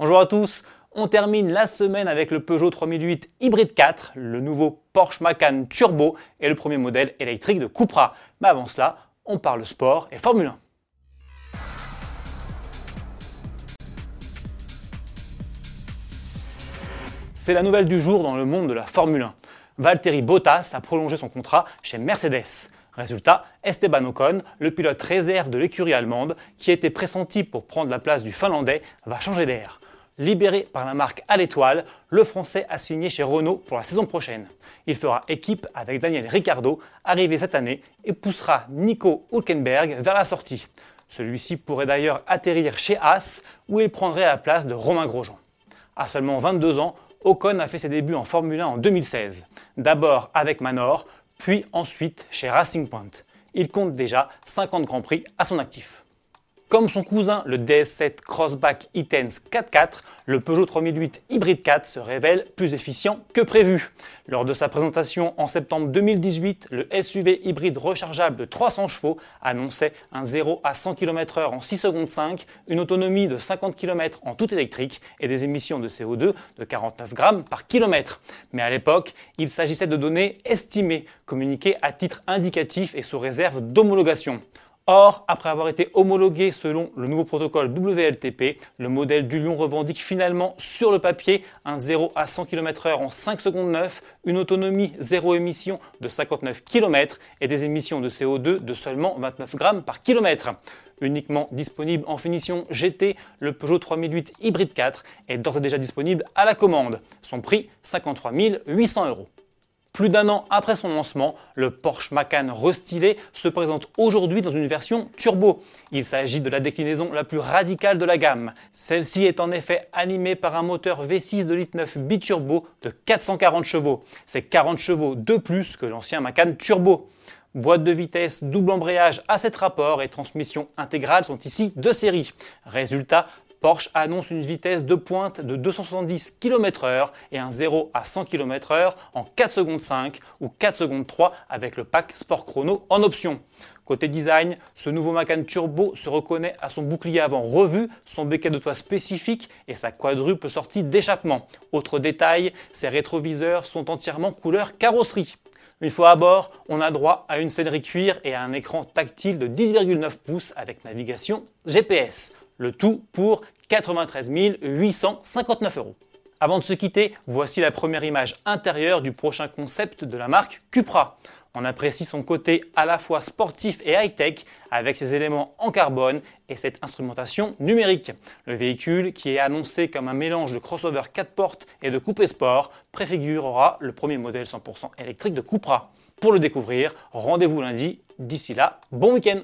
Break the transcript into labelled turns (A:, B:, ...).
A: Bonjour à tous, on termine la semaine avec le Peugeot 3008 Hybrid 4, le nouveau Porsche Macan Turbo et le premier modèle électrique de Cupra. Mais avant cela, on parle sport et Formule 1. C'est la nouvelle du jour dans le monde de la Formule 1. Valtteri Bottas a prolongé son contrat chez Mercedes. Résultat, Esteban Ocon, le pilote réserve de l'écurie allemande, qui était pressenti pour prendre la place du Finlandais, va changer d'air. Libéré par la marque à l'étoile, le Français a signé chez Renault pour la saison prochaine. Il fera équipe avec Daniel Ricciardo, arrivé cette année, et poussera Nico Hülkenberg vers la sortie. Celui-ci pourrait d'ailleurs atterrir chez Haas, où il prendrait la place de Romain Grosjean. À seulement 22 ans, Ocon a fait ses débuts en Formule 1 en 2016. D'abord avec Manor, puis ensuite chez Racing Point. Il compte déjà 50 Grands Prix à son actif. Comme son cousin, le DS7 Crossback e-Tense 4x4, le Peugeot 3008 Hybrid 4 se révèle plus efficient que prévu. Lors de sa présentation en septembre 2018, le SUV hybride rechargeable de 300 chevaux annonçait un 0 à 100 km/h en 6 secondes 5, une autonomie de 50 km en tout électrique et des émissions de CO2 de 49 grammes par kilomètre. Mais à l'époque, il s'agissait de données estimées, communiquées à titre indicatif et sous réserve d'homologation. Or, après avoir été homologué selon le nouveau protocole WLTP, le modèle du Lion revendique finalement sur le papier un 0 à 100 km/h en 5 secondes 9, une autonomie zéro émission de 59 km et des émissions de CO2 de seulement 29 grammes par kilomètre. Uniquement disponible en finition GT, le Peugeot 3008 Hybrid 4 est d'ores et déjà disponible à la commande. Son prix 53 800 euros. Plus d'un an après son lancement, le Porsche Macan restylé se présente aujourd'hui dans une version turbo. Il s'agit de la déclinaison la plus radicale de la gamme. Celle-ci est en effet animée par un moteur V6 de litre 9 biturbo de 440 chevaux. C'est 40 chevaux de plus que l'ancien Macan turbo. Boîte de vitesse, double embrayage à 7 rapports et transmission intégrale sont ici de série. Résultat, Porsche annonce une vitesse de pointe de 270 km/h et un 0 à 100 km/h en 4 secondes 5 ou 4 secondes 3 avec le pack Sport Chrono en option. Côté design, ce nouveau Macan Turbo se reconnaît à son bouclier avant revu, son béquet de toit spécifique et sa quadruple sortie d'échappement. Autre détail, ses rétroviseurs sont entièrement couleur carrosserie. Une fois à bord, on a droit à une sellerie cuir et à un écran tactile de 10,9 pouces avec navigation GPS. Le tout pour 93 859 euros. Avant de se quitter, voici la première image intérieure du prochain concept de la marque Cupra. On apprécie son côté à la fois sportif et high-tech avec ses éléments en carbone et cette instrumentation numérique. Le véhicule, qui est annoncé comme un mélange de crossover 4 portes et de coupé sport, préfigurera le premier modèle 100% électrique de Cupra. Pour le découvrir, rendez-vous lundi. D'ici là, bon week-end